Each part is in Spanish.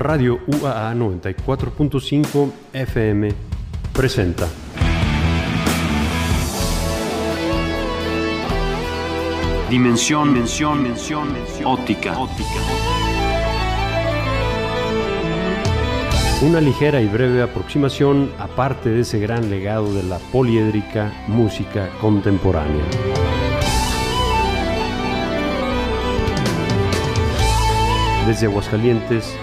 Radio UAA 94.5 FM presenta. Dimensión, mención, mención, mención, óptica, óptica. Una ligera y breve aproximación a parte de ese gran legado de la poliédrica música contemporánea. Desde Aguascalientes,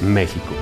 México.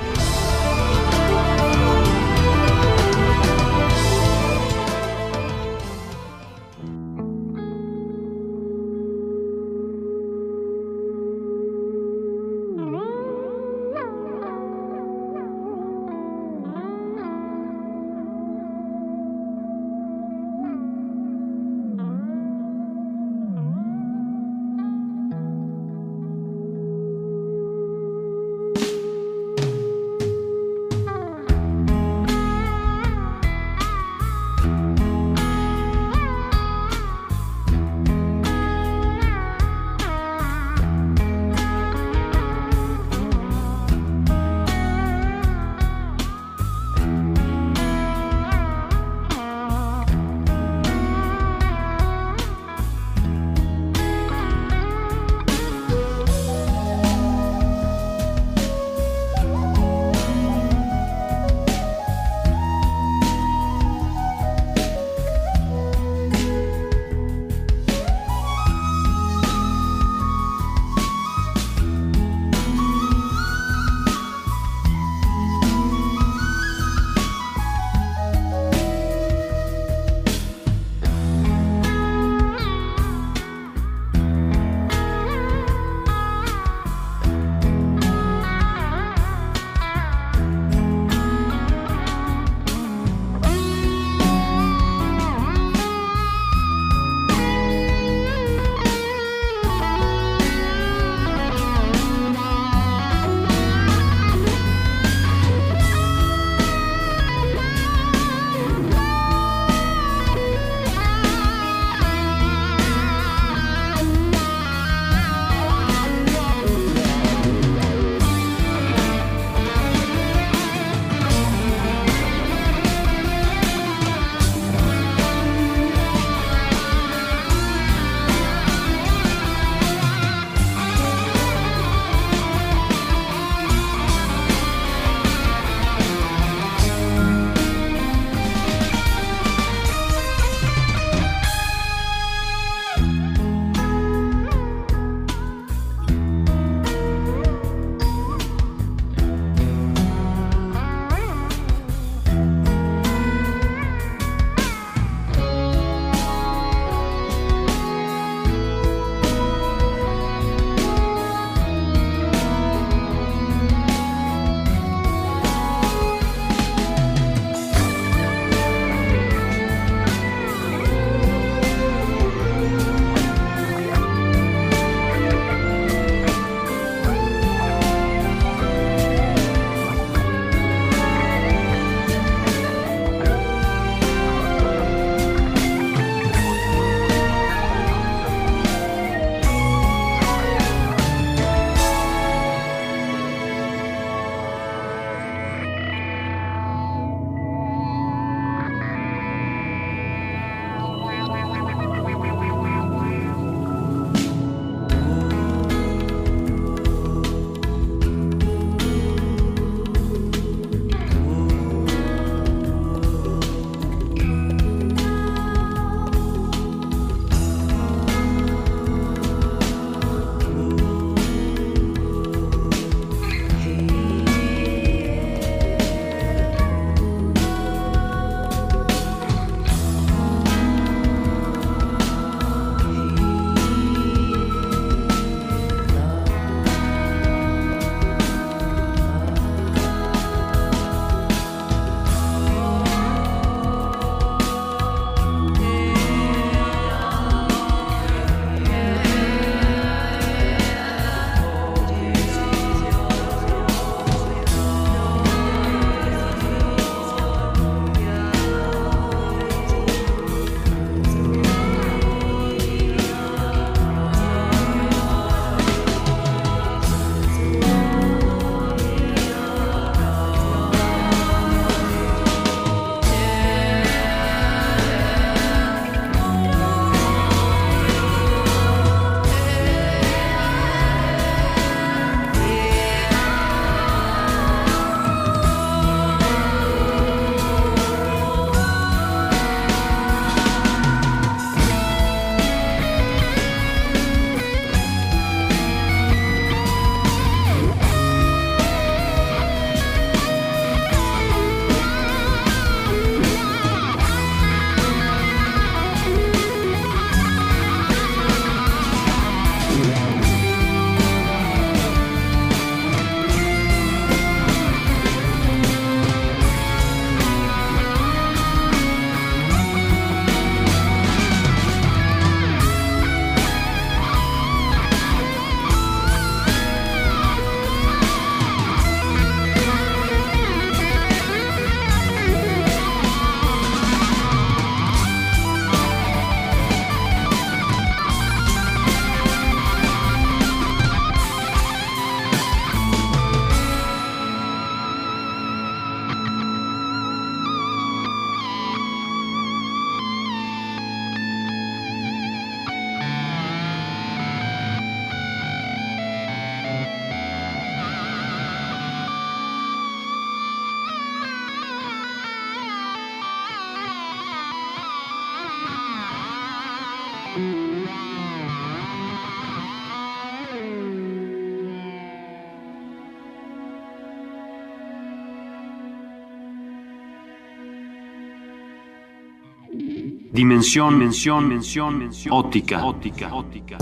Dimensión, mención, mención, mención, óptica, óptica, óptica.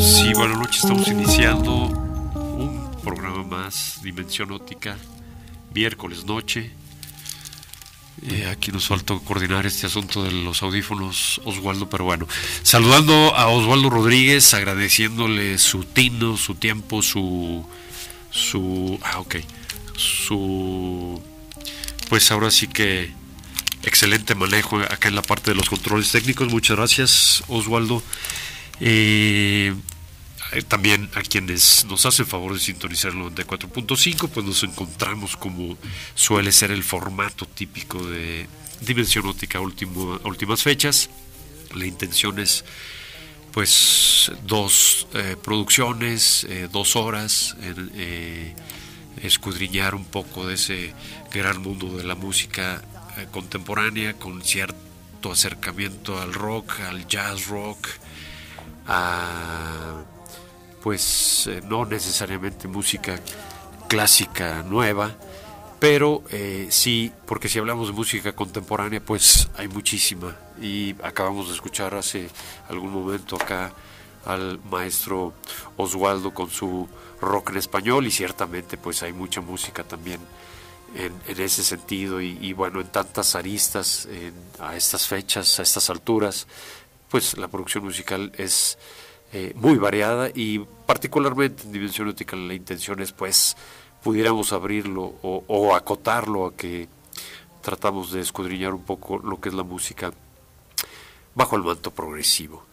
Sí, buenas noches, estamos iniciando un programa más, Dimensión Óptica, miércoles noche. Eh, aquí nos falta coordinar este asunto de los audífonos, Oswaldo, pero bueno, saludando a Oswaldo Rodríguez, agradeciéndole su tino, su tiempo, su, su, ah, ok, su pues ahora sí que excelente manejo acá en la parte de los controles técnicos. Muchas gracias, Oswaldo. Eh, también a quienes nos hacen favor de sintonizar el 94.5, pues nos encontramos como suele ser el formato típico de Dimensión Óptica último, últimas fechas. La intención es pues dos eh, producciones, eh, dos horas, escudriñar un poco de ese gran mundo de la música eh, contemporánea con cierto acercamiento al rock, al jazz rock, a pues eh, no necesariamente música clásica nueva, pero eh, sí, porque si hablamos de música contemporánea, pues hay muchísima. Y acabamos de escuchar hace algún momento acá al maestro Oswaldo con su rock en español y ciertamente pues hay mucha música también en, ese sentido y, bueno, en tantas aristas, a estas fechas, a estas alturas, pues la producción musical es eh, muy variada y particularmente en Dimensión Óptica la intención es pues pudiéramos abrirlo o, acotarlo a que tratamos de escudriñar un poco lo que es la música bajo el manto progresivo.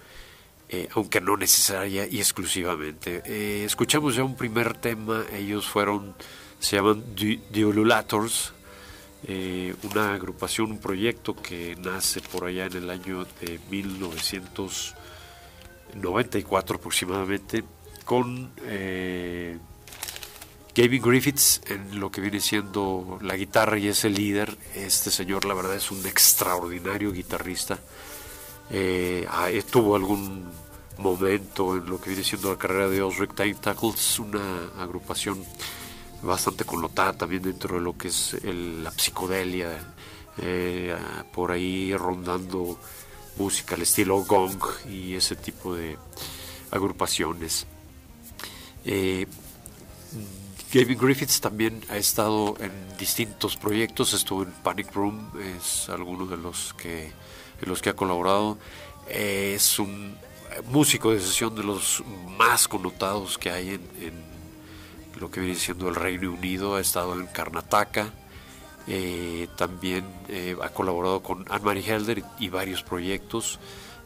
Eh, aunque no necesaria y exclusivamente. Eh, escuchamos ya un primer tema, ellos fueron se llaman The Ululators, eh, una agrupación, un proyecto que nace por allá en el año de 1994 aproximadamente, con Gavin Griffiths en lo que viene siendo la guitarra y es el líder. Este señor, la verdad, es un extraordinario guitarrista. Eh, ah, tuvo algún momento en lo que viene siendo la carrera de Osric Time Tackles, una agrupación bastante connotada también dentro de lo que es la psicodelia, eh, por ahí rondando música al estilo gong y ese tipo de agrupaciones. Eh, Gavin Griffiths también ha estado en distintos proyectos, estuvo en Panic Room, es alguno de los que, los que ha colaborado. es un músico de sesión de los más connotados que hay en lo que viene siendo el Reino Unido, ha estado en Karnataka, eh, también eh, ha colaborado con Anne-Marie Helder y, varios proyectos,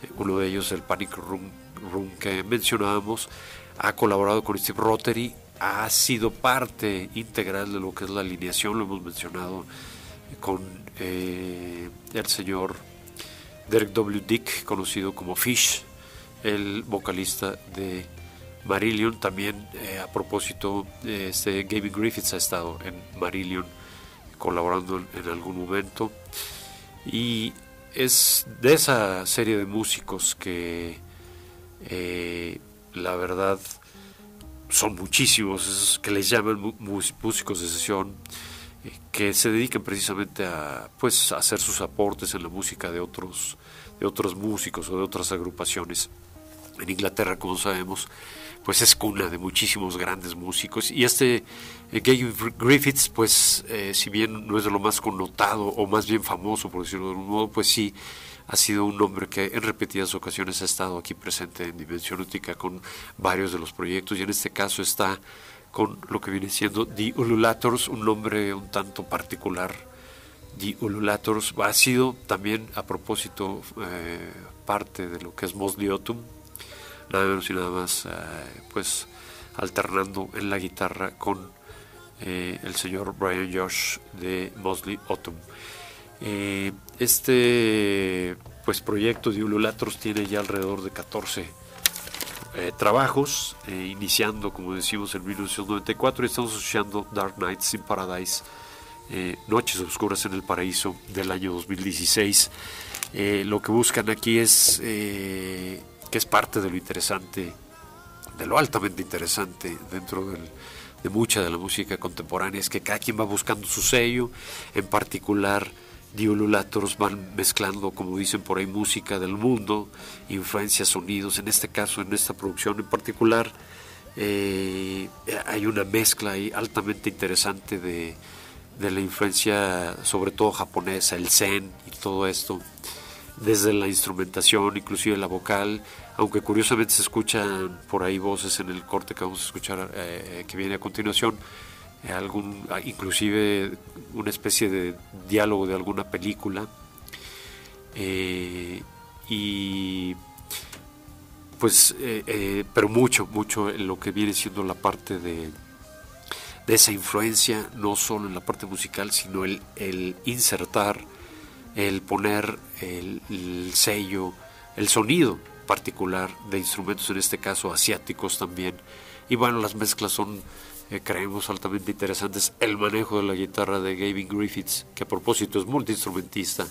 eh, uno de ellos el Panic Room, Room, que mencionábamos, ha colaborado con Steve Rotary, ha sido parte integral de lo que es la alineación, lo hemos mencionado con el señor Derek W. Dick, conocido como Fish, el vocalista de Marillion también, eh, a propósito, este Gavin Griffiths ha estado en Marillion colaborando en, algún momento. Y es de esa serie de músicos que eh, la verdad son muchísimos, que les llaman músicos de sesión, eh, que se dedican precisamente a pues hacer sus aportes en la música de otros, de otros músicos o de otras agrupaciones. En Inglaterra, como sabemos, pues es cuna de muchísimos grandes músicos. Y este eh, Gay Griffiths, pues eh, si bien no es de lo más connotado o más bien famoso, por decirlo de algún modo, pues sí ha sido un hombre que en repetidas ocasiones ha estado aquí presente en Dimensión Útica con varios de los proyectos y en este caso está con lo que viene siendo The Ululators, un nombre un tanto particular. The Ululators ha sido también a propósito eh, parte de lo que es Mosley Autumn, nada menos y nada más, eh, pues alternando en la guitarra con eh, el señor Brian Josh de Mosley Autumn. Eh, este pues proyecto de Ululatros tiene ya alrededor de 14 trabajos, iniciando como decimos en 1994 y estamos escuchando Dark Nights in Paradise, Noches Oscuras en el Paraíso del año 2016. lo que buscan aquí es que es parte de lo interesante, de lo altamente interesante dentro de mucha de la música contemporánea es que cada quien va buscando su sello, en particular Diululators van mezclando, como dicen por ahí, música del mundo, influencias, sonidos, en este caso, en esta producción en particular, eh, hay una mezcla ahí altamente interesante de, de la influencia, sobre todo japonesa, el zen y todo esto desde la instrumentación, inclusive la vocal, aunque curiosamente se escuchan por ahí voces en el corte que vamos a escuchar eh, que viene a continuación, eh, algún, ah, inclusive una especie de diálogo de alguna película. Eh, y pues, pero mucho, mucho en lo que viene siendo la parte de, esa influencia, no solo en la parte musical, sino el insertar el poner el, sello, el sonido particular de instrumentos, en este caso asiáticos también. Y bueno, las mezclas son, eh, creemos, altamente interesantes. El manejo de la guitarra de Gavin Griffiths, que a propósito es multiinstrumentista,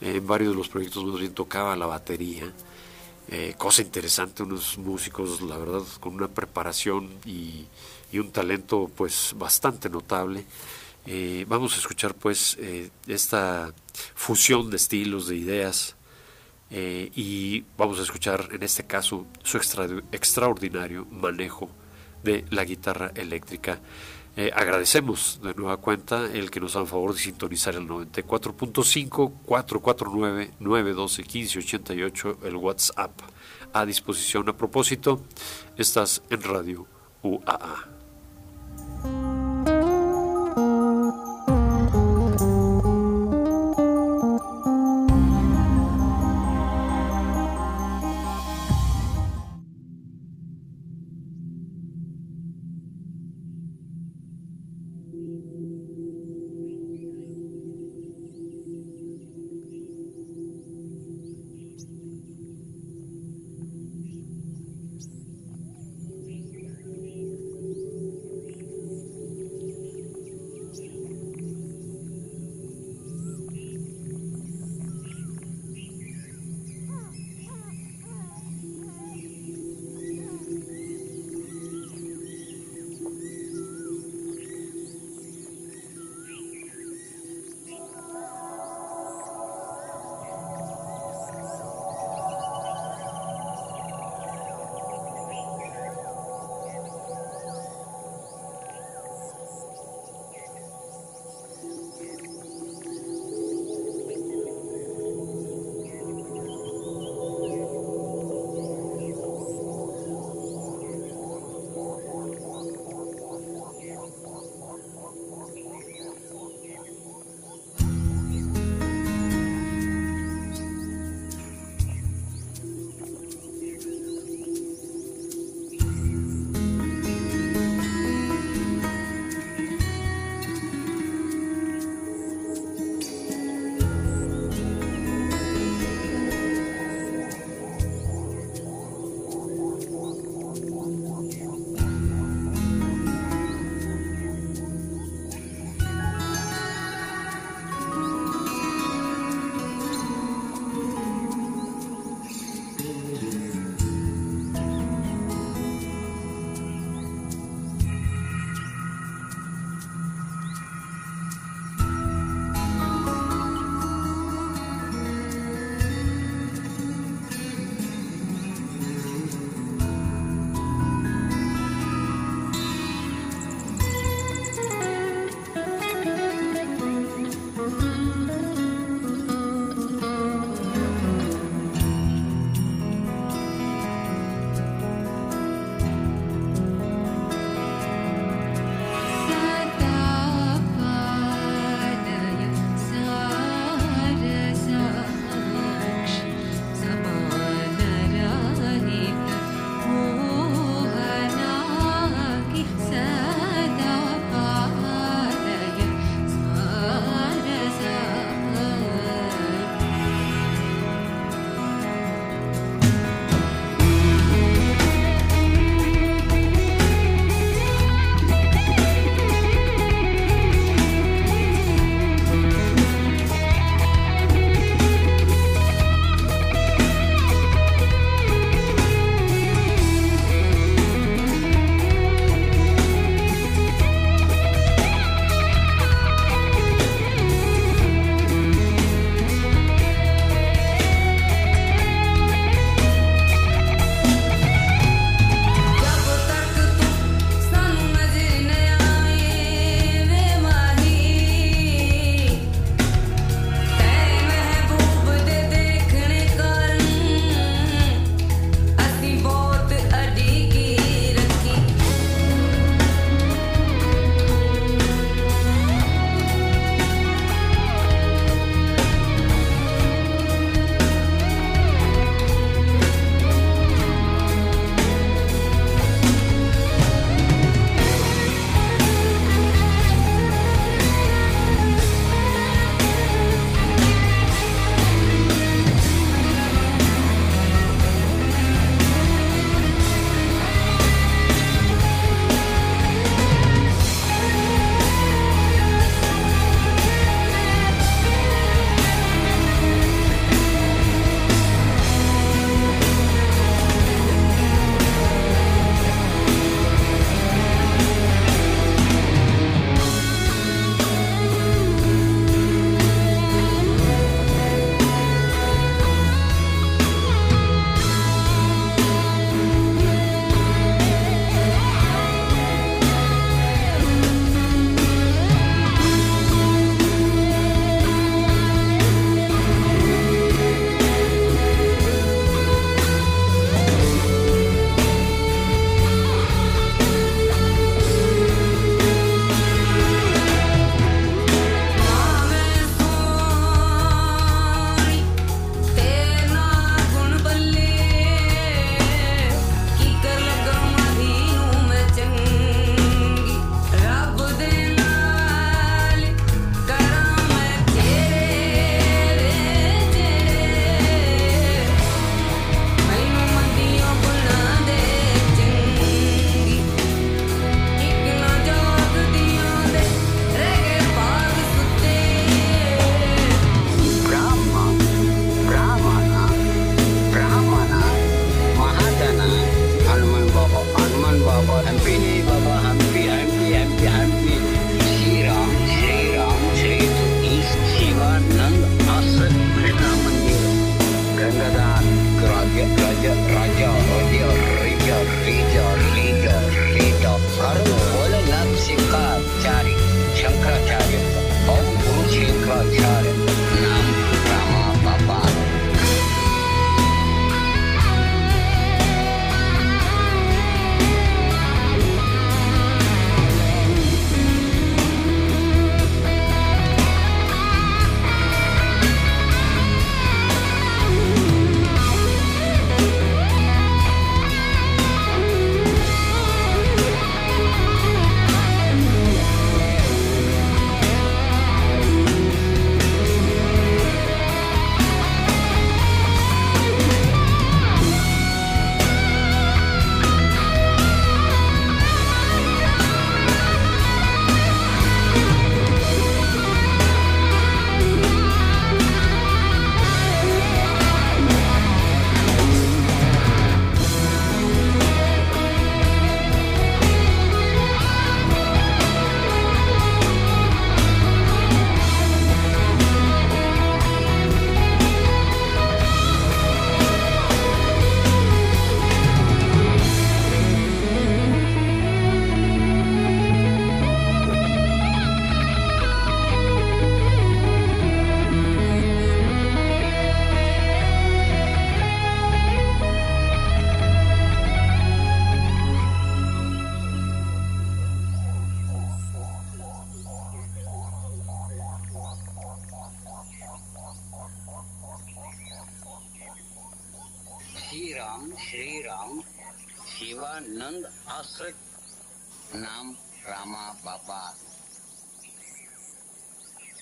en varios de los proyectos más bien tocaba la batería. Eh, cosa interesante, unos músicos, la verdad, con una preparación y, y un talento pues bastante notable. Eh, vamos a escuchar pues eh, esta fusión de estilos, de ideas eh, y vamos a escuchar en este caso su extraordinario manejo de la guitarra eléctrica. agradecemos de nueva cuenta el que nos hagan favor de sintonizar el 94.5 449 912 1588 el WhatsApp a disposición. A propósito, estás en Radio UAA.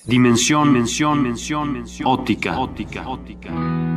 Dimensión, mención, mención, óptica ótica, ótica.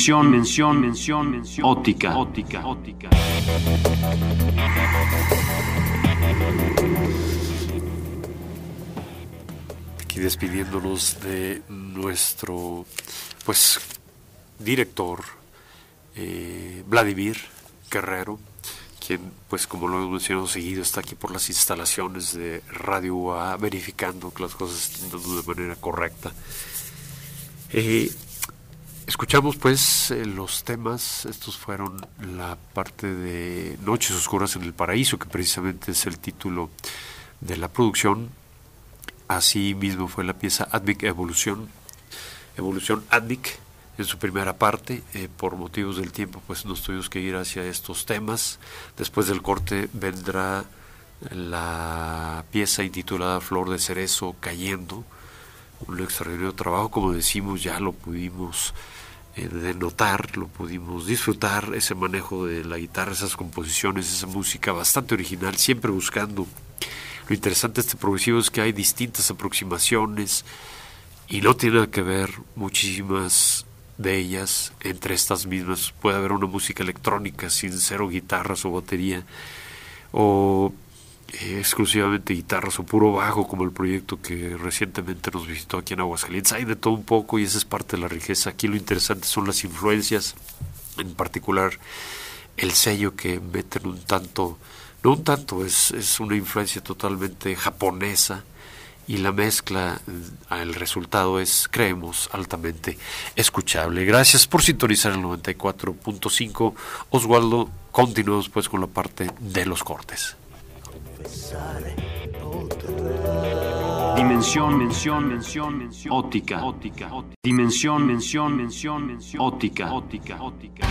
Dimensión, mención, mención, mención, óptica, óptica, óptica. Aquí despidiéndonos de nuestro, pues, director, eh, Vladimir Guerrero, quien, pues, como lo hemos mencionado seguido, está aquí por las instalaciones de Radio UA, verificando que las cosas estén dando de manera correcta. Eh, Escuchamos pues eh, los temas, estos fueron la parte de Noches Oscuras en el Paraíso, que precisamente es el título de la producción. Así mismo fue la pieza Advic Evolución, Evolución Advic en su primera parte. Eh, por motivos del tiempo pues nos tuvimos que ir hacia estos temas. Después del corte vendrá la pieza intitulada Flor de Cerezo Cayendo. Un extraordinario trabajo, como decimos, ya lo pudimos de notar, lo pudimos disfrutar, ese manejo de la guitarra, esas composiciones, esa música bastante original, siempre buscando. Lo interesante de este progresivo es que hay distintas aproximaciones y no tiene que ver muchísimas de ellas, entre estas mismas puede haber una música electrónica sin cero guitarras o batería, o exclusivamente guitarras o puro bajo, como el proyecto que recientemente nos visitó aquí en Aguascalientes. Hay de todo un poco y esa es parte de la riqueza. Aquí lo interesante son las influencias, en particular el sello que meten un tanto, no un tanto, es, es una influencia totalmente japonesa y la mezcla, eh, el resultado es, creemos, altamente escuchable. Gracias por sintonizar el 94.5. Oswaldo, continuamos pues con la parte de los cortes. Dimensión, mención, mención, mención, óptica, óptica, dimensión, mención, mención, mención, óptica, óptica, óptica.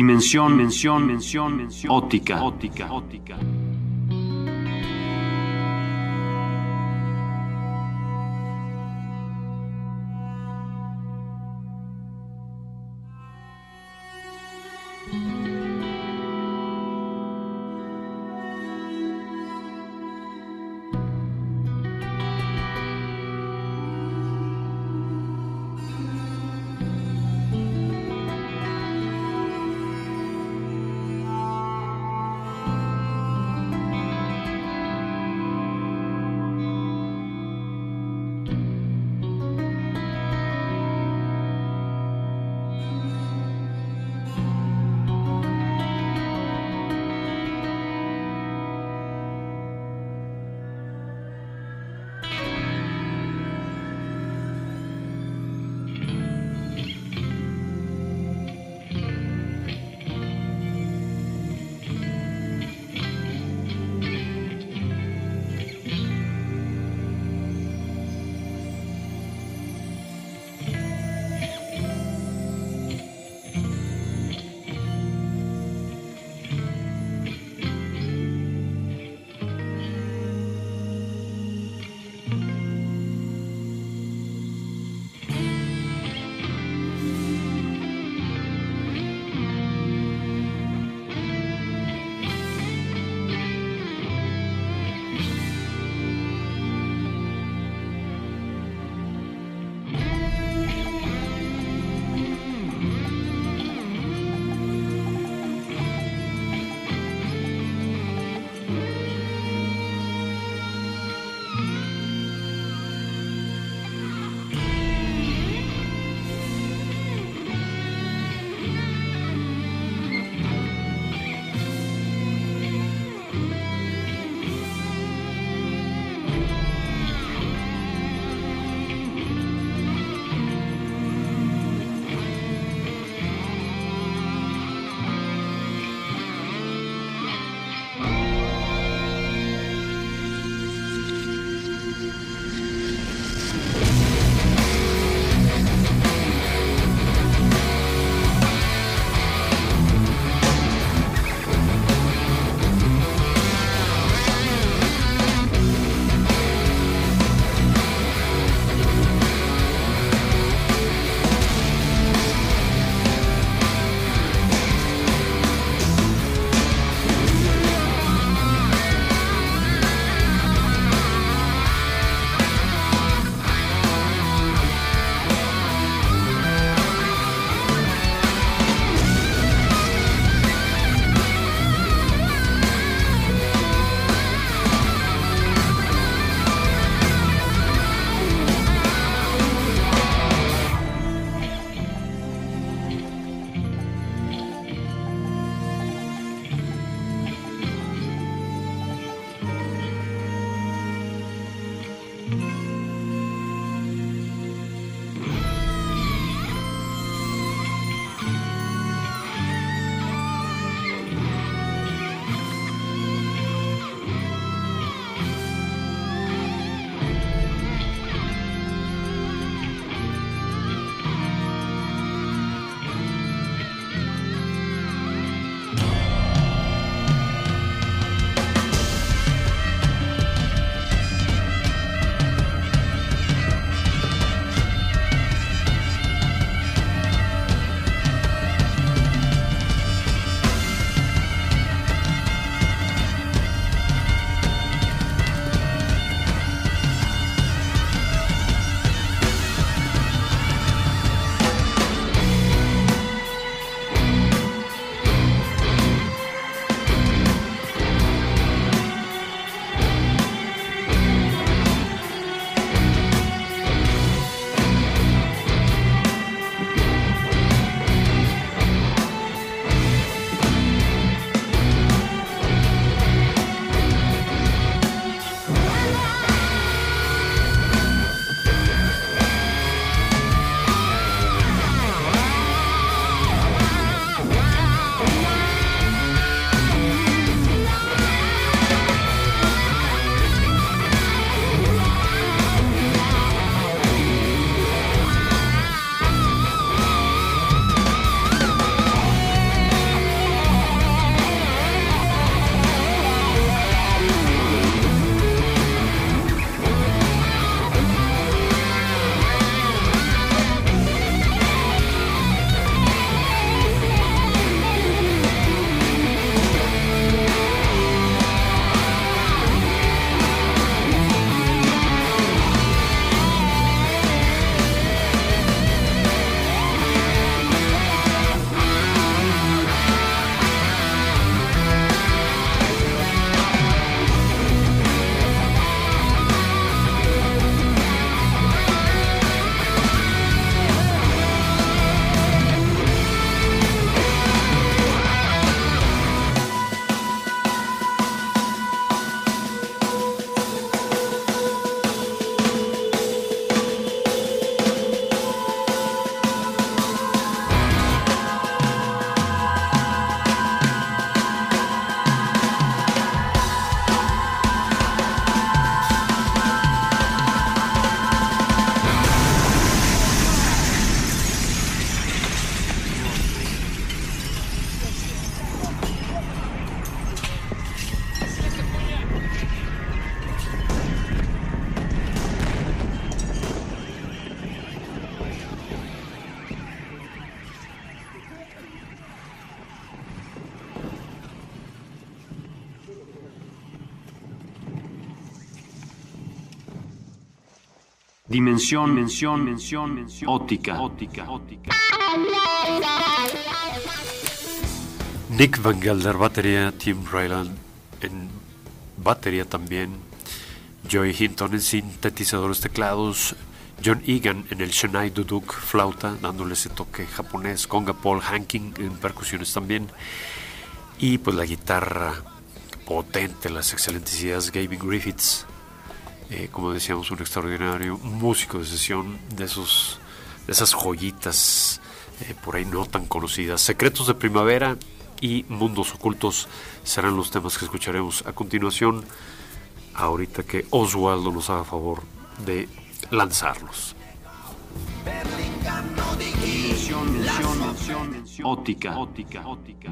Dimensión, mención, mención, mención, óptica, óptica, óptica. Dimensión, mención, mención, mención. Óptica, óptica, óptica. Nick Van Gelder, batería, Tim Ryland en batería también, Joey Hinton en sintetizadores teclados, John Egan en el Shanai Duduk flauta, dándole ese toque japonés, Conga Paul Hanking en percusiones también, y pues la guitarra potente, las excelentes ideas Gavin Griffiths, eh, como decíamos, un extraordinario músico de sesión de, esos, de esas joyitas eh, por ahí no tan conocidas. Secretos de Primavera y Mundos Ocultos serán los temas que escucharemos a continuación, ahorita que Oswaldo nos haga favor de lanzarlos. Óptica, óptica, óptica.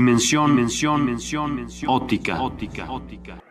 Dimensión, mención, mención, mención. Óptica, óptica, óptica.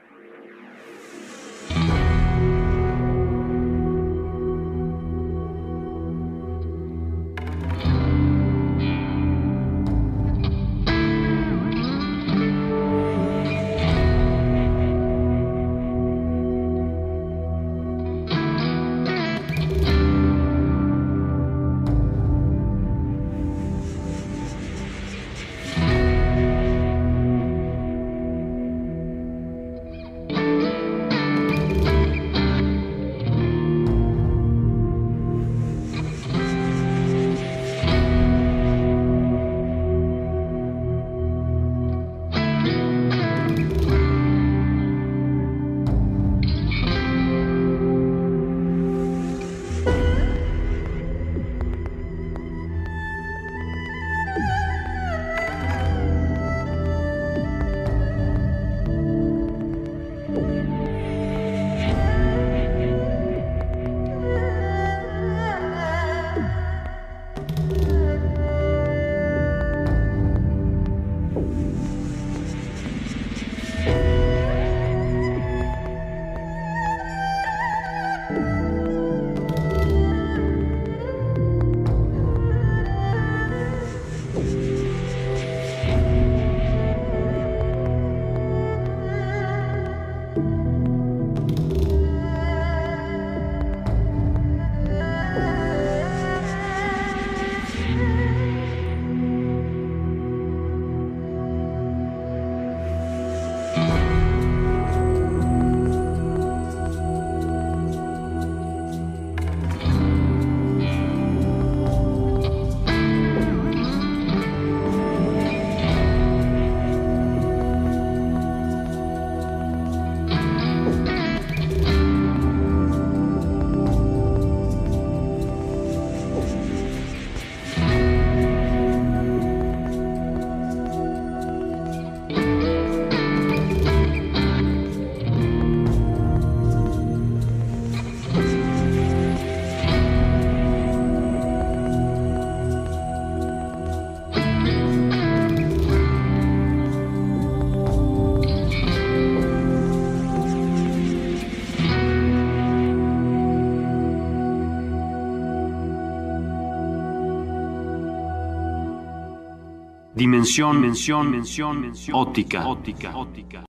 Dimensión, mención, mención, mención. Óptica, óptica, óptica.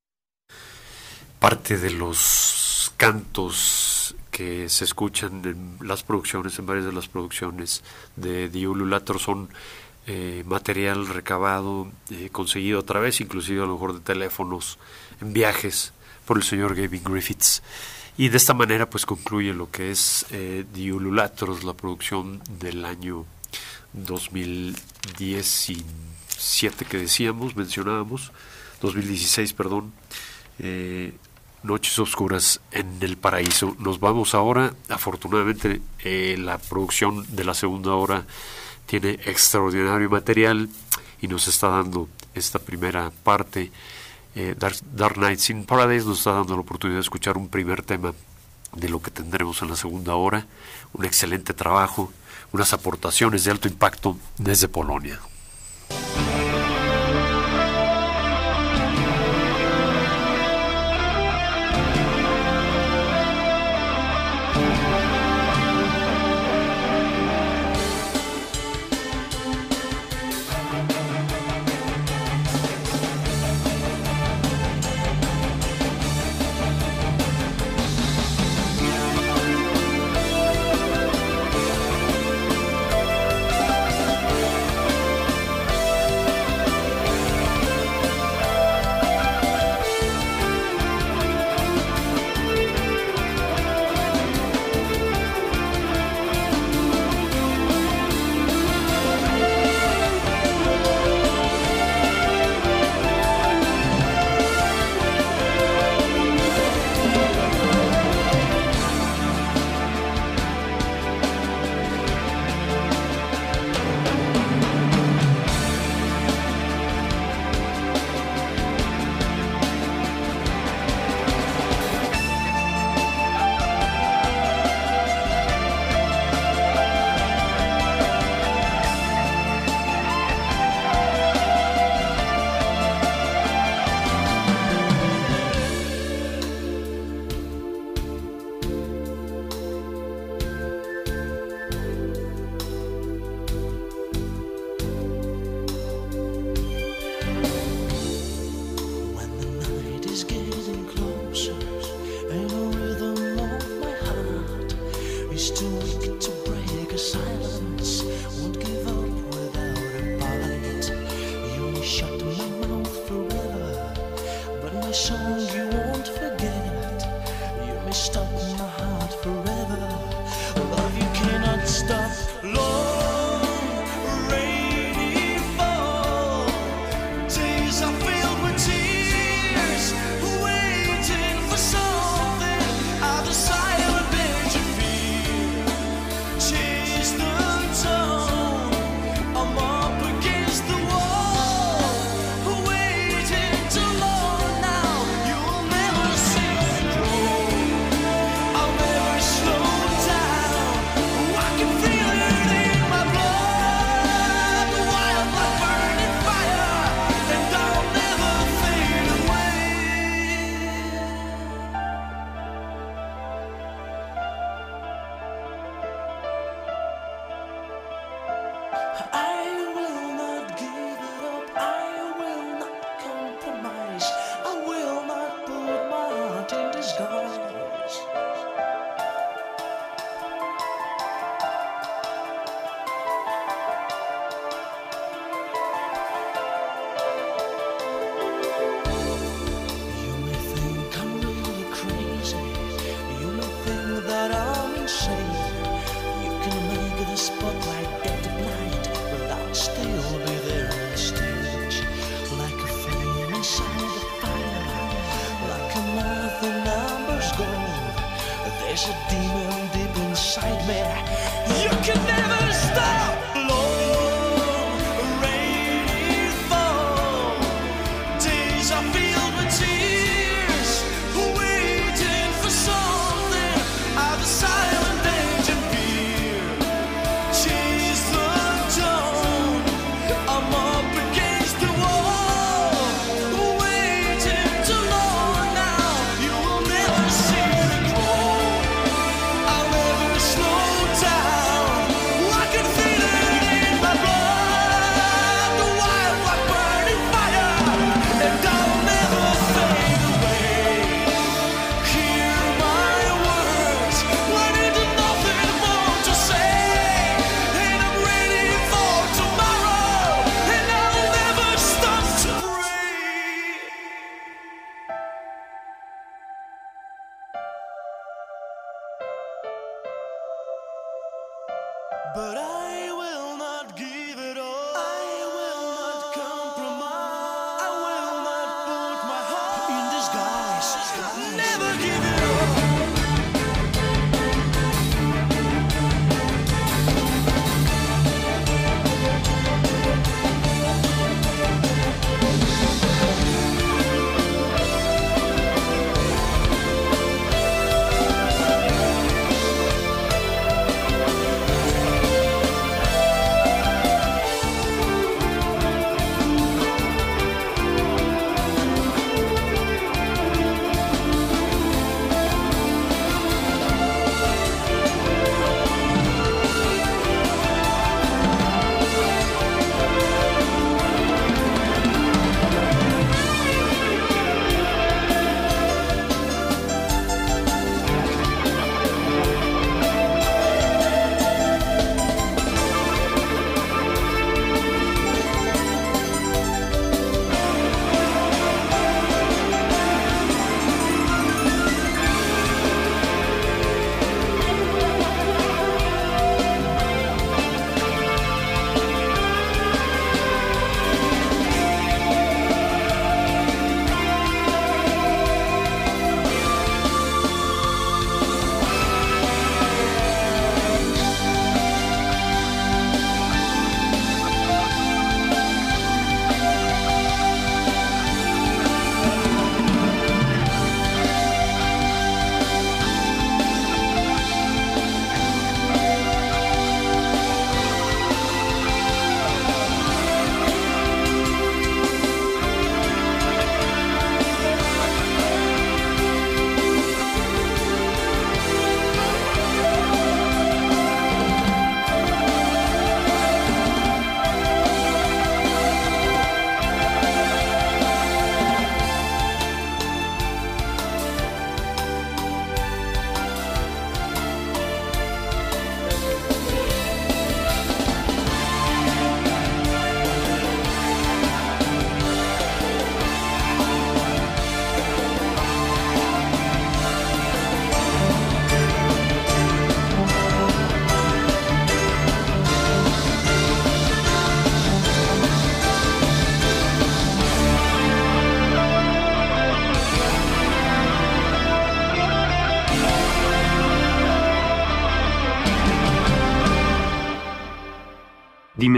Parte de los cantos que se escuchan en las producciones, en varias de las producciones de Diululator son eh, material recabado, eh, conseguido a través inclusive a lo mejor de teléfonos en viajes por el señor Gavin Griffiths. Y de esta manera pues concluye lo que es eh, Diululator, la producción del año 2019 siete que decíamos, mencionábamos, 2016, perdón, eh, Noches Oscuras en el Paraíso. Nos vamos ahora, afortunadamente eh, la producción de la segunda hora tiene extraordinario material y nos está dando esta primera parte. Eh, Dark, Dark Nights in Paradise nos está dando la oportunidad de escuchar un primer tema de lo que tendremos en la segunda hora. Un excelente trabajo, unas aportaciones de alto impacto desde Polonia.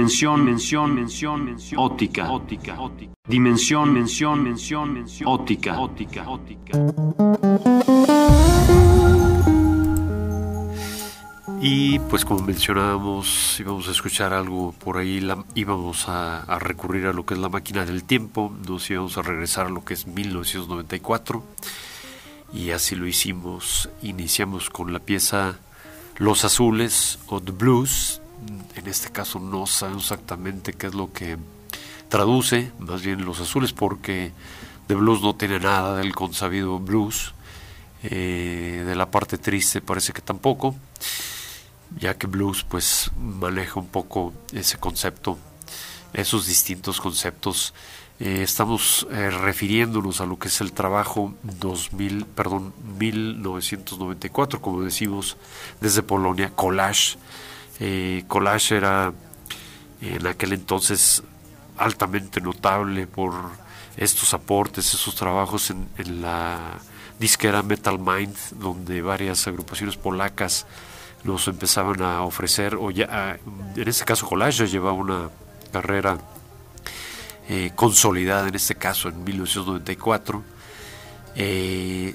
Dimensión, mención, mención, mención, óptica, óptica, óptica. Dimensión, mención, mención, mención, óptica, óptica, óptica. Y pues como mencionábamos, íbamos a escuchar algo por ahí, la- íbamos a, a recurrir a lo que es la máquina del tiempo, nos íbamos a regresar a lo que es 1994 y así lo hicimos. Iniciamos con la pieza Los Azules o The Blues. En este caso no sabemos exactamente qué es lo que traduce, más bien Los Azules, porque The Blues no tiene nada del consabido blues. Eh, de la parte triste parece que tampoco ya que blues pues maneja un poco ese concepto, esos distintos conceptos. Eh, estamos eh, refiriéndonos a lo que es el trabajo 2000, perdón, 1994, como decimos desde Polonia, Collage. Eh, Collage era en aquel entonces altamente notable por estos aportes, esos trabajos en, la disquera Metal Mind, donde varias agrupaciones polacas nos empezaban a ofrecer, o ya, en este caso Collage ya llevaba una carrera eh, consolidada, en este caso en 1994, eh,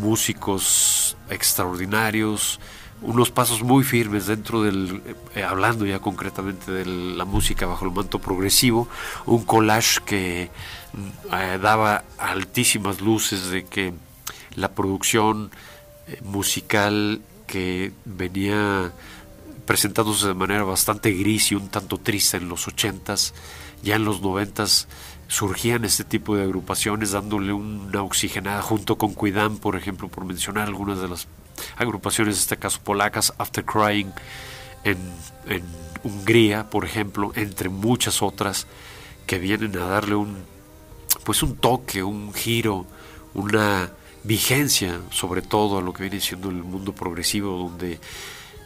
músicos extraordinarios, unos pasos muy firmes dentro del, eh, hablando ya concretamente de la música bajo el manto progresivo, un collage que mm, eh, daba altísimas luces de que la producción eh, musical que venía presentándose de manera bastante gris y un tanto triste en los ochentas, ya en los noventas surgían este tipo de agrupaciones dándole una oxigenada junto con Cuidán, por ejemplo, por mencionar algunas de las agrupaciones, en este caso polacas, After Crying en, Hungría, por ejemplo, entre muchas otras que vienen a darle un pues un toque, un giro, una vigencia, sobre todo a lo que viene siendo el mundo progresivo, donde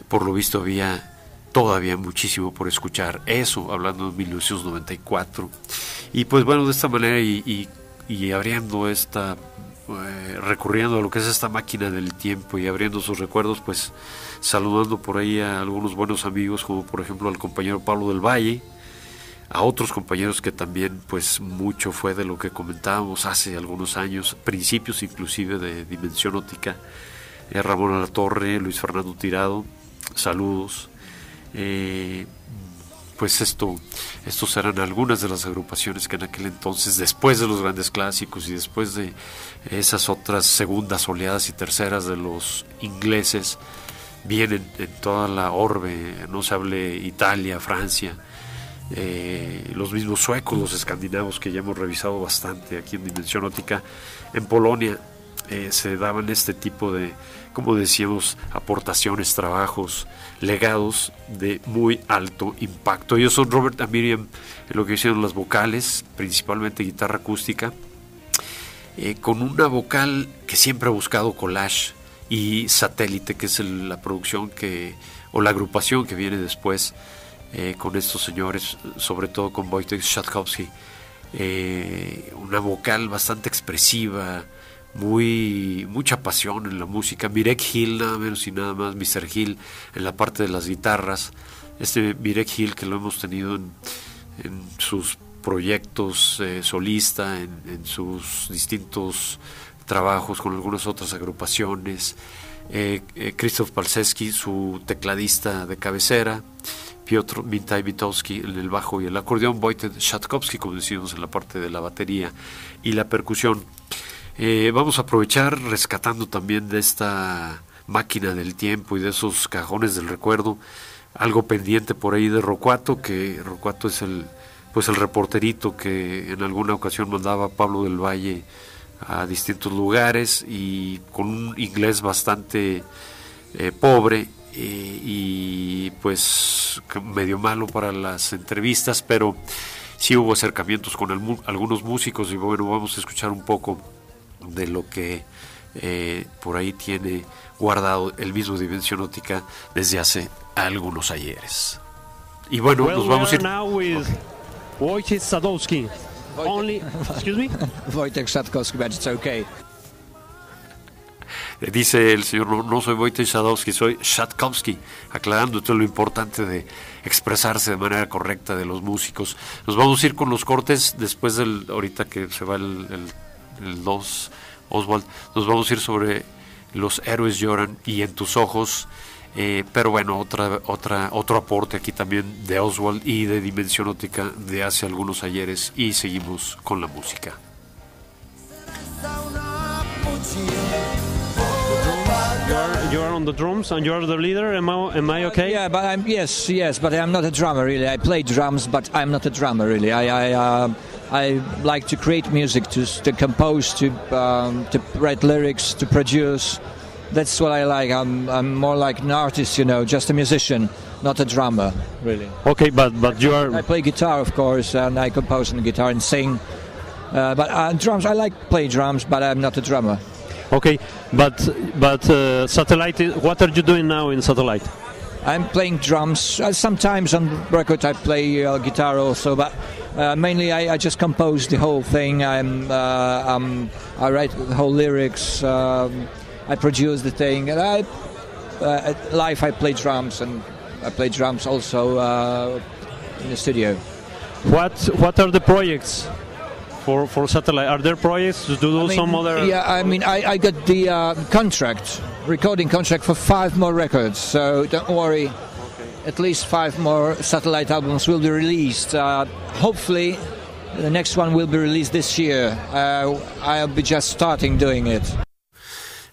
por lo visto había todavía muchísimo por escuchar. Eso, hablando de 1994. Y pues bueno, de esta manera y abriendo esta, eh, recurriendo a lo que es esta máquina del tiempo y abriendo sus recuerdos, pues saludando por ahí a algunos buenos amigos, como por ejemplo al compañero Pablo del Valle, a otros compañeros que también pues mucho fue de lo que comentábamos hace algunos años, principios inclusive de Dimensión Óptica, eh, Ramón Alatorre, Luis Fernando Tirado, saludos. Eh, pues esto, estos eran algunas de las agrupaciones que en aquel entonces, después de los grandes clásicos y después de esas otras segundas oleadas y terceras de los ingleses, vienen en toda la orbe, no se hable Italia, Francia, eh, los mismos suecos, los escandinavos que ya hemos revisado bastante aquí en Dimensión Óptica, en Polonia eh, se daban este tipo de, como decíamos, aportaciones, trabajos, legados de muy alto impacto. Ellos son Robert and Miriam en lo que hicieron las vocales, principalmente guitarra acústica, eh, con una vocal que siempre ha buscado collage y satélite, que es la producción que, o la agrupación que viene después eh, con estos señores, sobre todo con Wojtek Schatkowski. Eh, una vocal bastante expresiva, muy mucha pasión en la música. Mirek Hill, nada menos y nada más, Mr. Hill en la parte de las guitarras. Este Mirek Hill que lo hemos tenido en, sus proyectos eh, solista, en, sus distintos trabajos con algunas otras agrupaciones. Eh, eh, Palseski, su tecladista de cabecera. Piotr Mintaj Witowski en el bajo y el acordeón, Wojtek Schatkowski, como decimos, en la parte de la batería y la percusión. Eh, vamos a aprovechar rescatando también de esta máquina del tiempo y de esos cajones del recuerdo algo pendiente por ahí de Rocuato, que Rocuato es el pues el reporterito que en alguna ocasión mandaba Pablo del Valle a distintos lugares y con un inglés bastante eh, pobre eh, y pues medio malo para las entrevistas, pero sí hubo acercamientos con el algunos músicos y bueno, vamos a escuchar un poco de lo que eh, por ahí tiene guardado el mismo Dimensión Óptica desde hace algunos ayeres. Y bueno, Well, nos vamos a ir. now with Sadowski. Only, excuse me? Wojtek but it's okay. Eh, Dice el señor, no, no soy Wojtek Shadowski, soy Shatkowski, aclarando todo lo importante de expresarse de manera correcta de los músicos. Nos vamos a ir con los cortes después del, ahorita que se va el, el, 2, Oswald, nos vamos a ir sobre Los héroes lloran y En tus ojos. Eh, pero bueno, otra, otra, otro aporte aquí también de Oswald y de Dimensión Óptica de hace algunos ayeres y seguimos con la música. You're, you're on the drums and you're the leader. Am I, am I okay? Yeah, but I'm yes, yes, but I'm not a drummer really. I play drums, but I'm not a drummer really. I I, uh, I like to create music, to to compose, to um, to write lyrics, to produce. That's what I like. I'm I'm more like an artist, you know, just a musician, not a drummer really. Okay, but but you are I play guitar, of course, and I compose on guitar and sing. Uh, but uh, drums, I like play drums, but I'm not a drummer. okay. But but uh, satellite. What are you doing now in satellite? I'm playing drums. Uh, sometimes on record I play uh, guitar also, but uh, mainly I, I just compose the whole thing. I'm, uh, um, I write the whole lyrics. Um, I produce the thing, and I uh, at live I play drums, and I play drums also uh, in the studio. What what are the projects for for satellite? Are there projects to do I mean, some other? Yeah, I mean, I, I got the uh, contract, recording contract for five more records. So don't worry. At least five more satellite albums will be released. Uh, hopefully, the next one will be released this year. Uh, I'll be just starting doing it.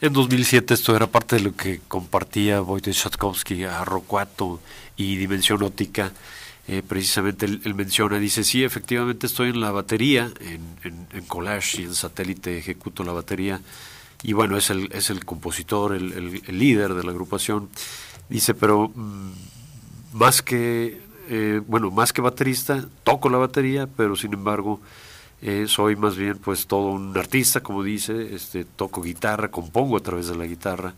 En 2007 esto era parte de lo que compartía Wojtek Shatkowski a Rocuato y Dimensión Óptica. Eh, precisamente él, él menciona, dice, sí, efectivamente estoy en la batería, en, en- en Collage y en Satélite ejecuto la batería. Y bueno, es el, es el compositor, el, el- el líder de la agrupación. Dice, pero mm, más que, eh, bueno, más que baterista, toco la batería, pero sin embargo... Eh, soy más bien pues todo un artista, como dice, este, toco guitarra, compongo a través de la guitarra,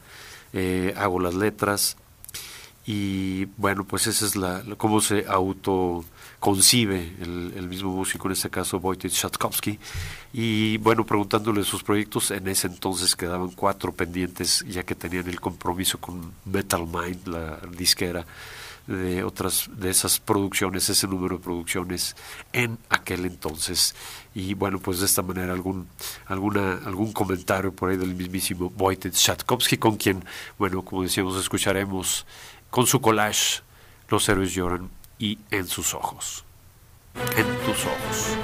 eh, hago las letras y bueno, pues esa es la, cómo se autoconcibe el, el mismo músico, en este caso Wojtek Shatkowski. Y bueno, preguntándole sus proyectos, en ese entonces quedaban cuatro pendientes, ya que tenían el compromiso con Metal Mind, la disquera de otras de esas producciones, ese número de producciones en aquel entonces. Y bueno, pues de esta manera algún alguna algún comentario por ahí del mismísimo Wojtek Shatkowski con quien, bueno, como decíamos, escucharemos con su collage Los héroes lloran y en sus ojos. En tus ojos.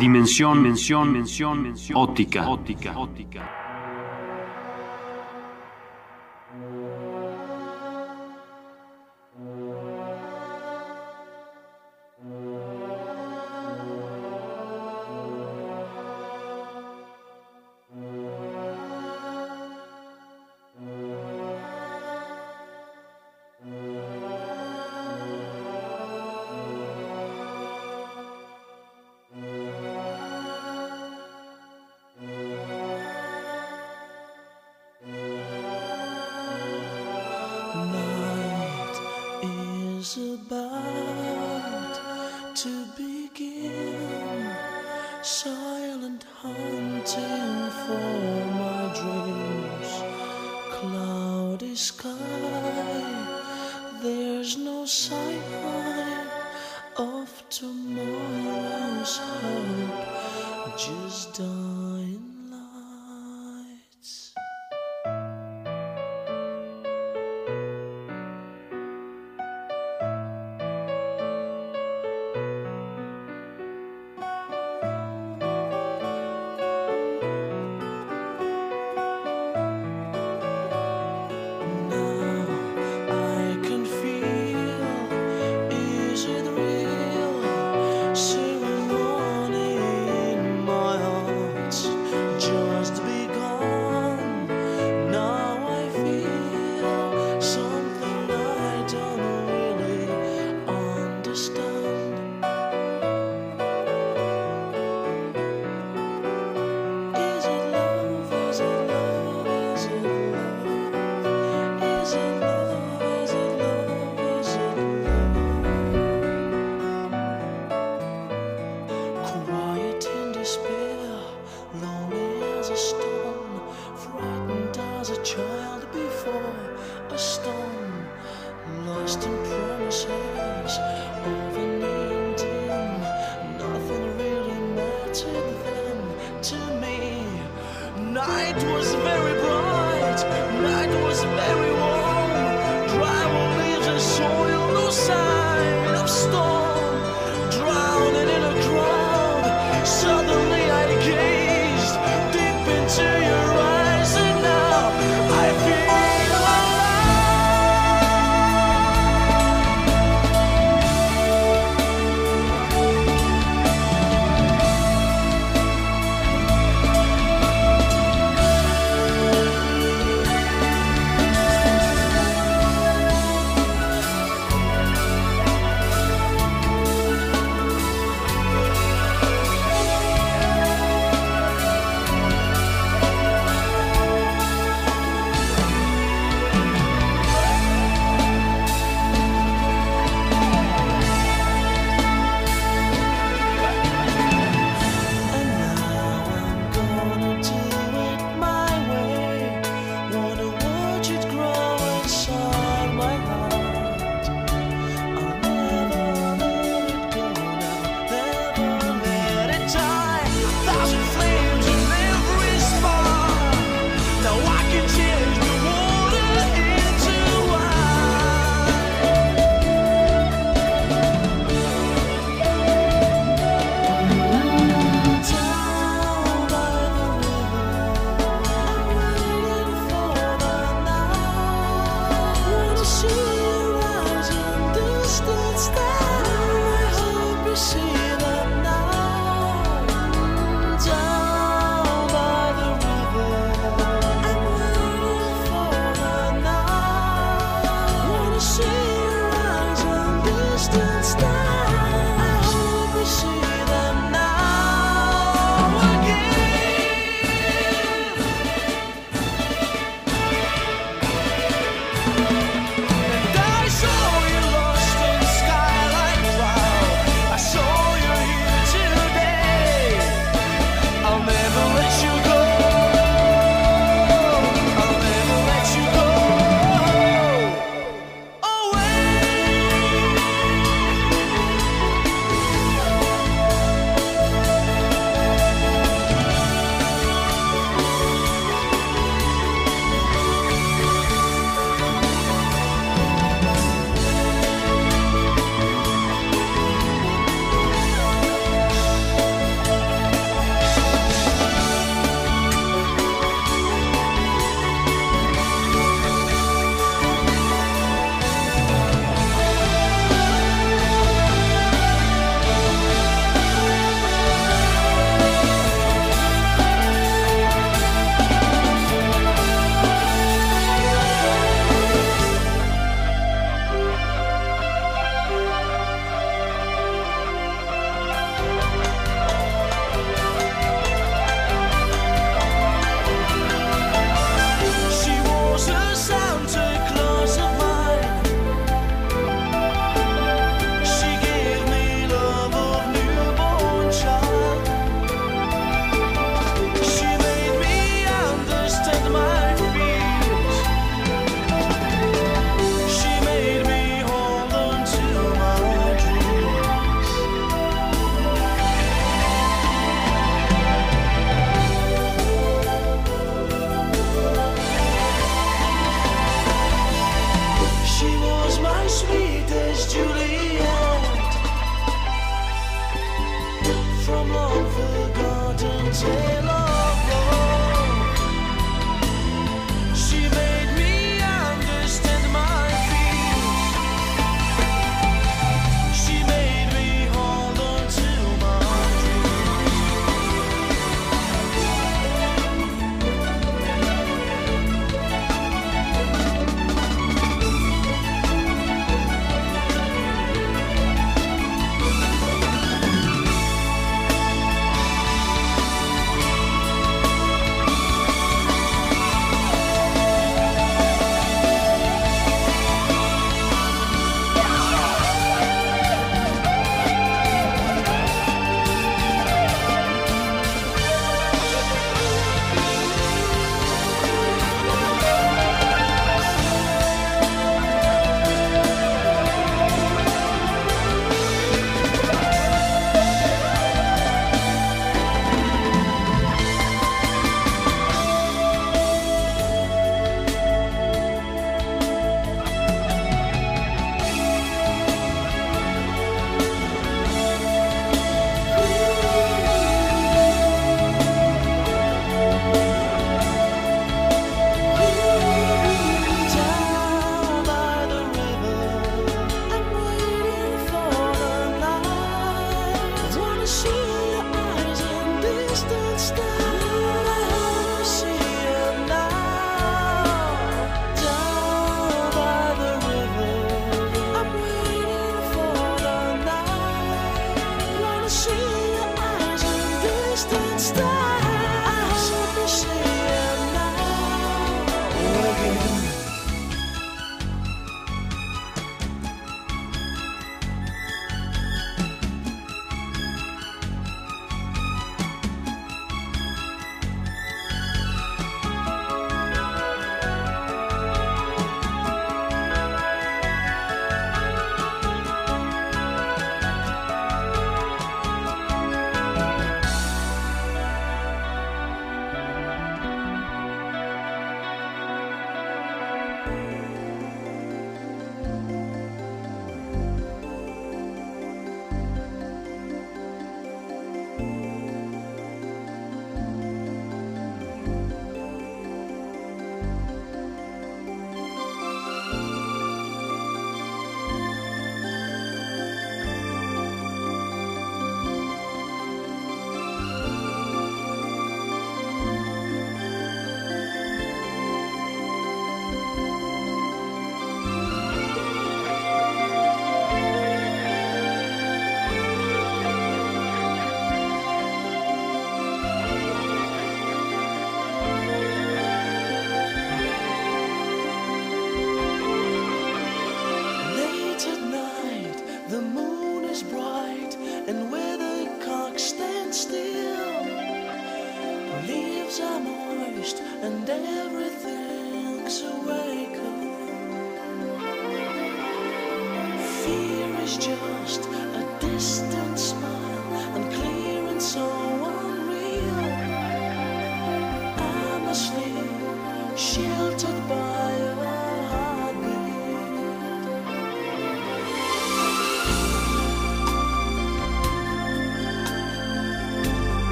Dimensión, mención, mención, mención, óptica, óptica,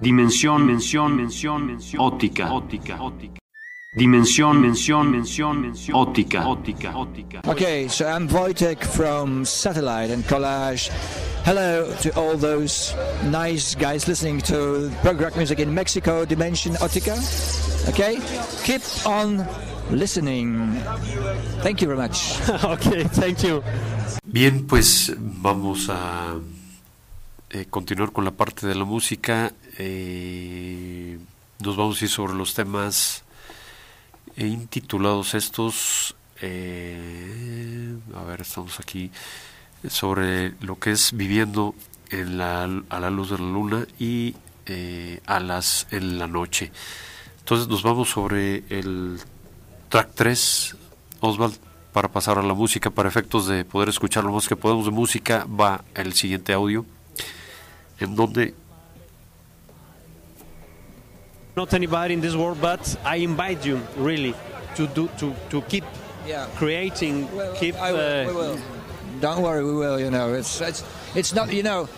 Dimensión, mención, mención, mención, óptica, óptica, óptica. Dimensión, mención, mención, mención, óptica, óptica, óptica. Okay, so I'm Wojtek from Satellite and Collage. Hello to all those nice guys listening to prog rock music in Mexico, Dimension Otica. Okay, keep on listening. Thank you very much. okay, thank you. Bien, pues vamos a eh, continuar con la parte de la música. Eh, nos vamos a ir sobre los temas eh, intitulados estos. a ver, estamos aquí sobre lo que es viviendo en la, a la luz de la luna y a las en la noche. Entonces nos vamos sobre el track 3, Oswald, para pasar a la música, para efectos de poder escuchar lo más que podemos de música, va el siguiente audio, en donde Not anybody in this world, but I invite you really to do to to keep Yeah. creating, keep. I will, uh, we will. Don't worry, we will. You know, it's it's it's not. You know,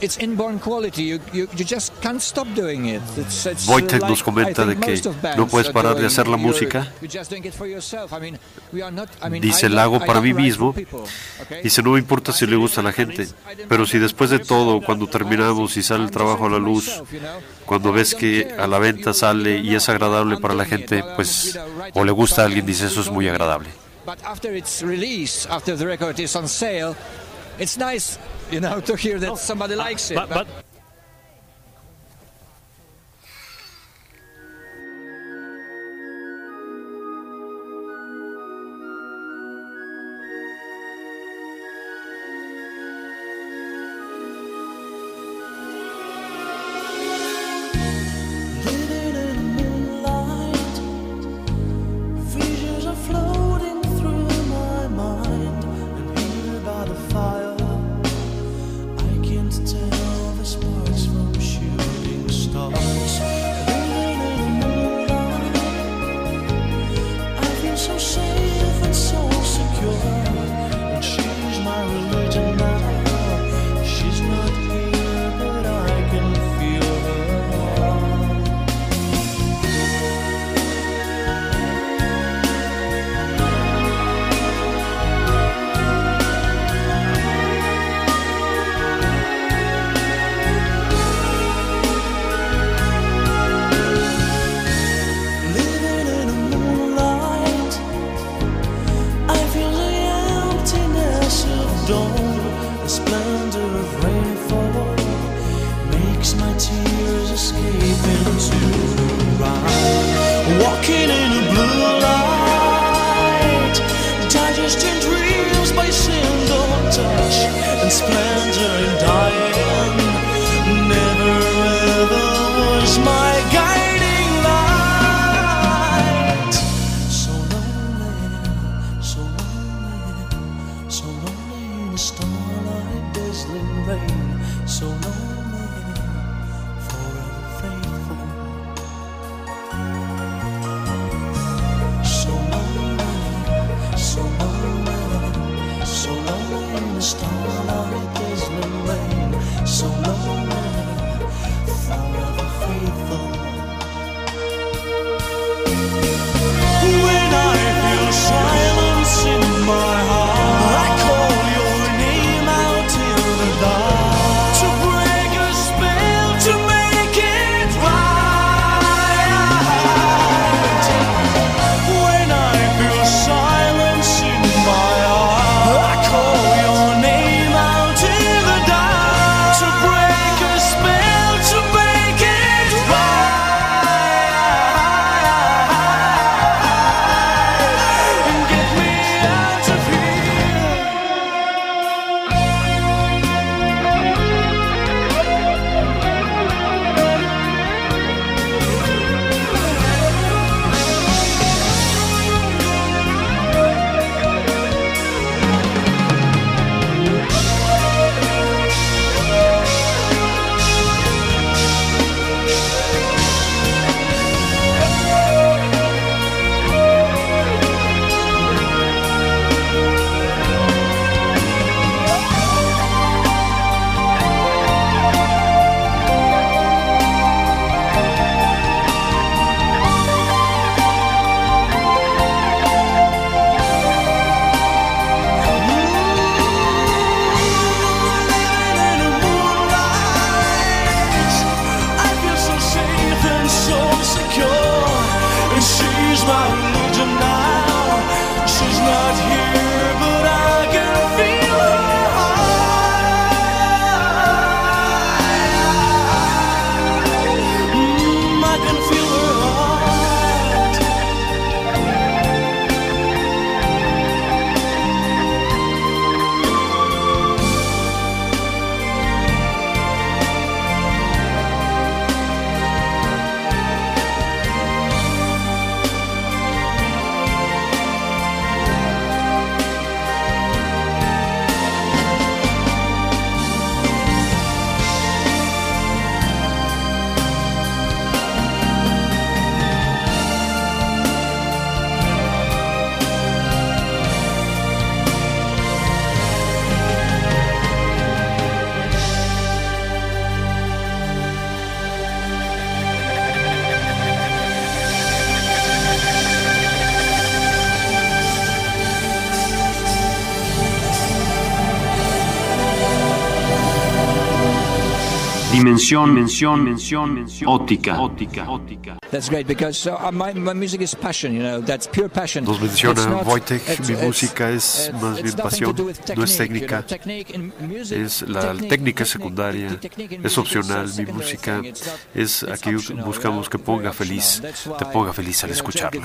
it's inborn quality. You, you you just can't stop doing it. It's, it's Wojtek nos comenta de que no puedes parar de hacer la música. Dice, "La hago para mí mismo". Dice, no me importa si le gusta a la gente, pero si después de todo, cuando terminamos y sale el trabajo a la luz, cuando ves que a la venta sale y es agradable para la gente, pues, o le gusta a alguien, dice, eso es muy agradable. But after it's released, after the record is on sale, it's nice, you know, to hear that somebody likes it. but, but and Dimensión, mención, mención, mención. Óptica, óptica, óptica. That's great because uh, my, my music is passion, you know, that's pure passion. Nos menciona not- Wojtek, it's- mi it's- música es it's- más it's bien pasión, no es technique, you know. técnica. Music- Es la technique- técnica secundaria, es music is a opcional. Mi música es aquí optional, buscamos que ponga feliz, te ponga feliz al you know, Joy escucharla.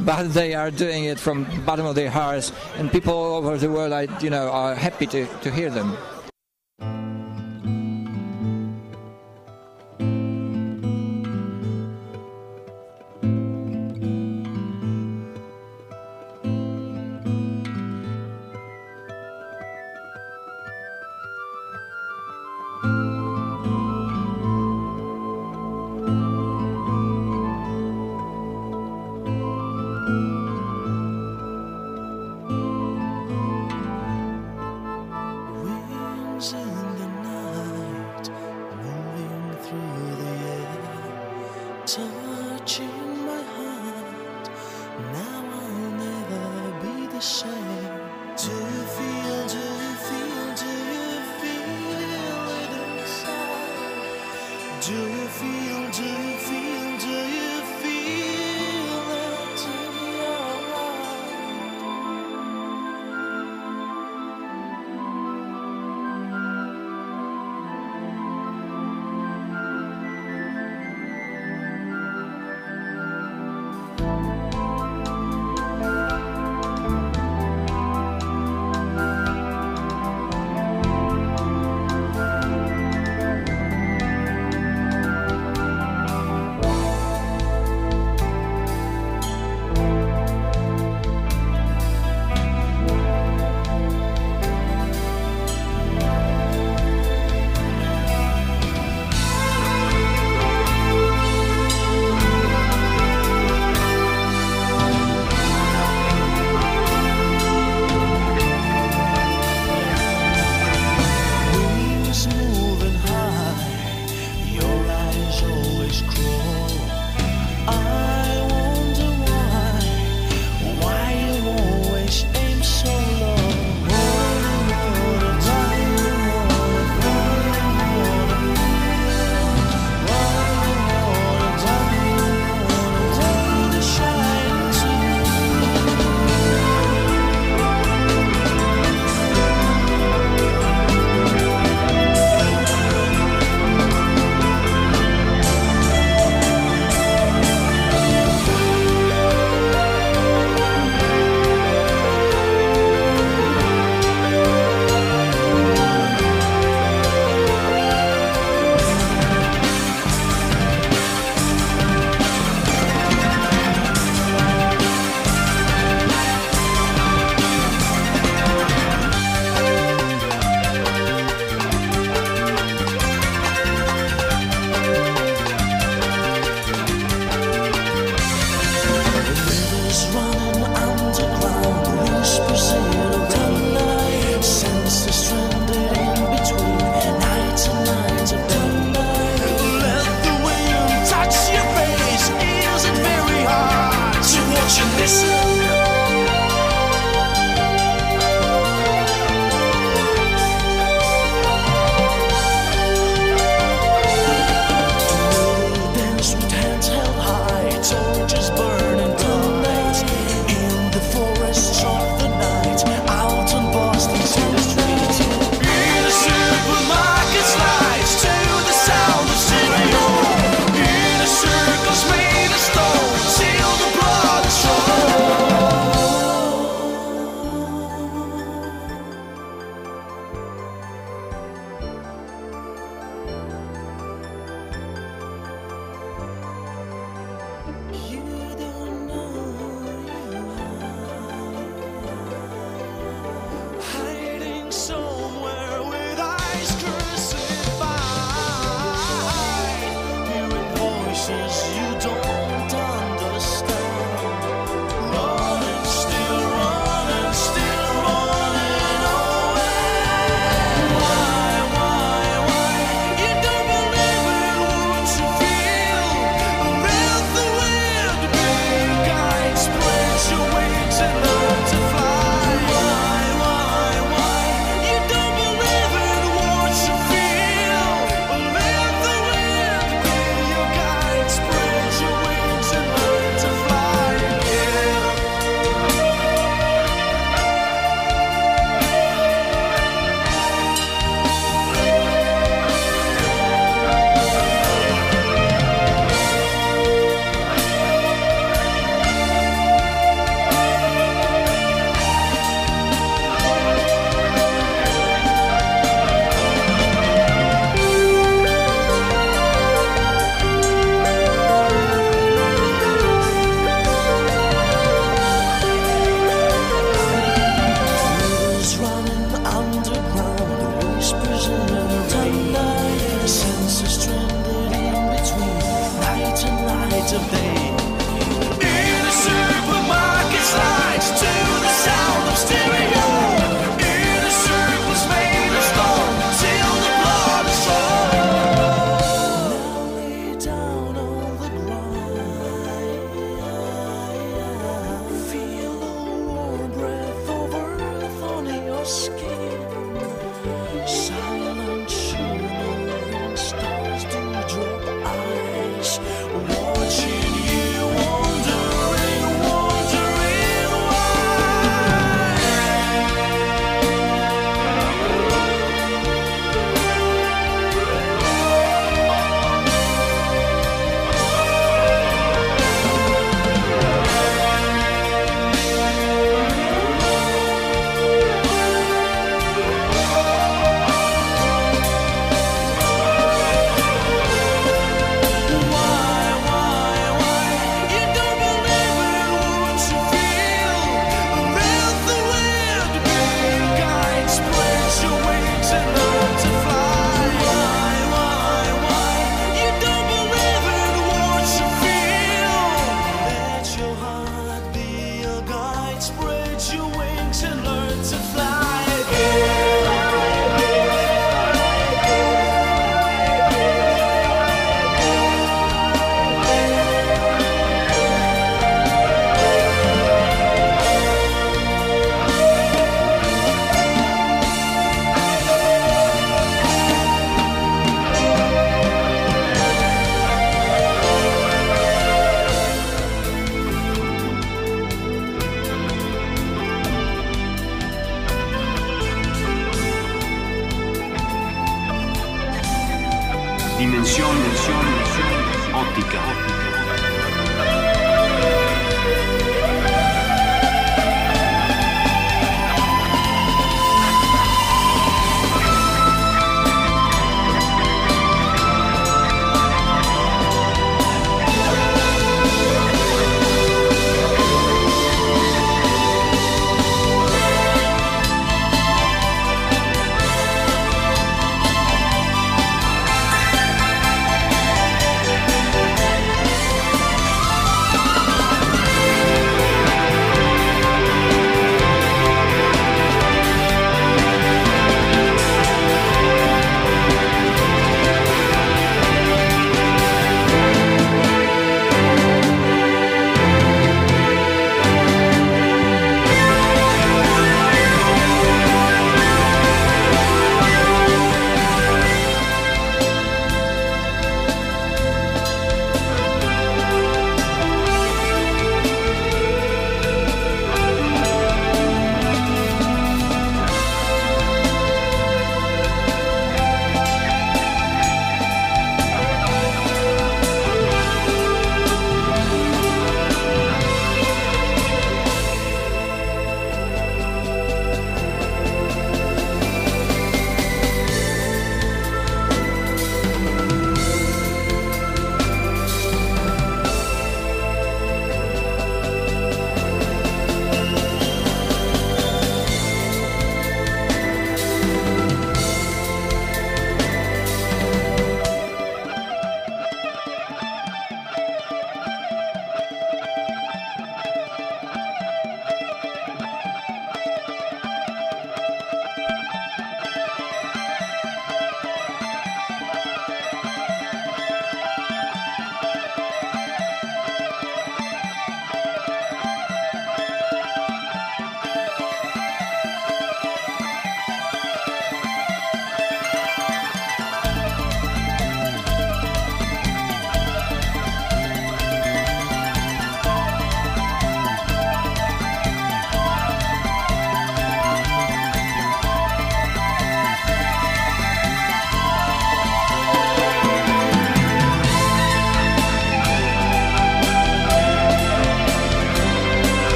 But they are doing it from the bottom of their hearts, and people all over the world, I, you know, are happy to, to hear them.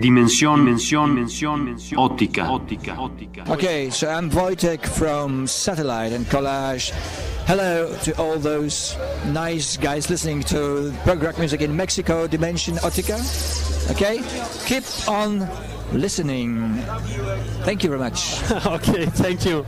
dimension, dimension, dimension óptica. Okay, so I'm Wojtek from Satellite and Collage. Hello to all those nice guys listening to prog rock music in Mexico, Dimension Otica. Okay, keep on listening. Thank you very much. okay, thank you.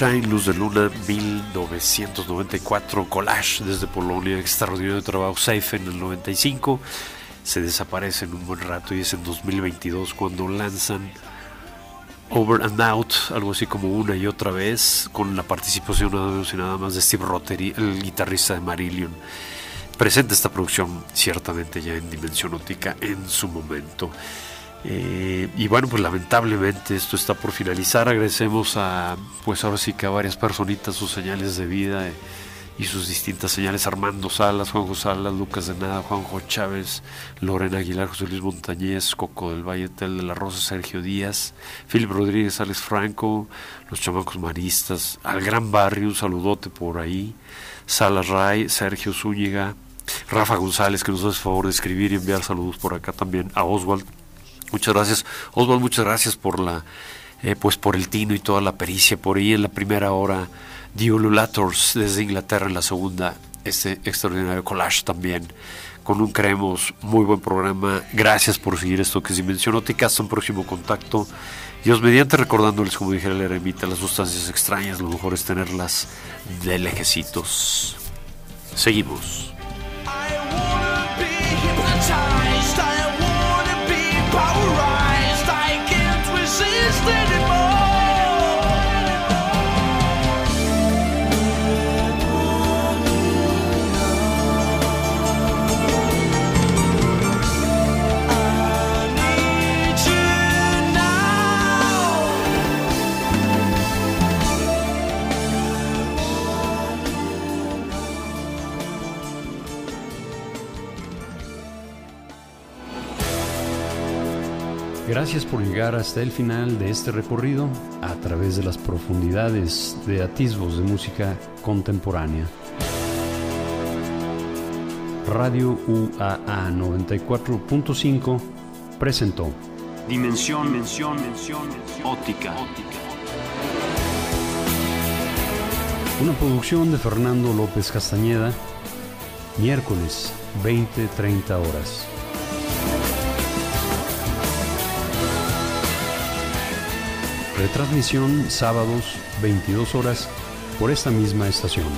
Moonshine, Luz de Luna, 1994, Collage desde Polonia, extraordinario trabajo, Safe en el 95, se desaparece en un buen rato y es en 2022 cuando lanzan Over and Out, algo así como una y otra vez, con la participación nada más de Steve Rotary, el guitarrista de Marillion. Presenta esta producción ciertamente ya en Dimensión Óptica en su momento. Eh, y bueno, pues lamentablemente esto está por finalizar. Agradecemos a, pues ahora sí que a varias personitas sus señales de vida eh, y sus distintas señales. Armando Salas, Juanjo Salas, Lucas de Nada, Juanjo Chávez, Lorena Aguilar, José Luis Montañez, Coco del Valle, Tel de la Rosa, Sergio Díaz, Philip Rodríguez, Alex Franco, los chamacos maristas, al Gran Barrio, un saludote por ahí, Salas Ray, Sergio Zúñiga, Rafa González, que nos hace favor de escribir y enviar saludos por acá también, a Oswald Muchas gracias, Oswald, muchas gracias por la eh, pues por el tino y toda la pericia. Por ahí en la primera hora The Ululators desde Inglaterra en la segunda este extraordinario collage también con un creemos muy buen programa. Gracias por seguir esto que Dimensión Ótica hasta un próximo contacto. Dios mediante recordándoles como dijera el eremita las sustancias extrañas lo mejor es tenerlas de lejecitos. Seguimos. I Gracias por llegar hasta el final de este recorrido a través de las profundidades de atisbos de música contemporánea. Radio UAA 94.5 presentó Dimensión, mención, mención, óptica. Una producción de Fernando López Castañeda, miércoles 20-30 horas. Retransmisión sábados 22 horas por esta misma estación.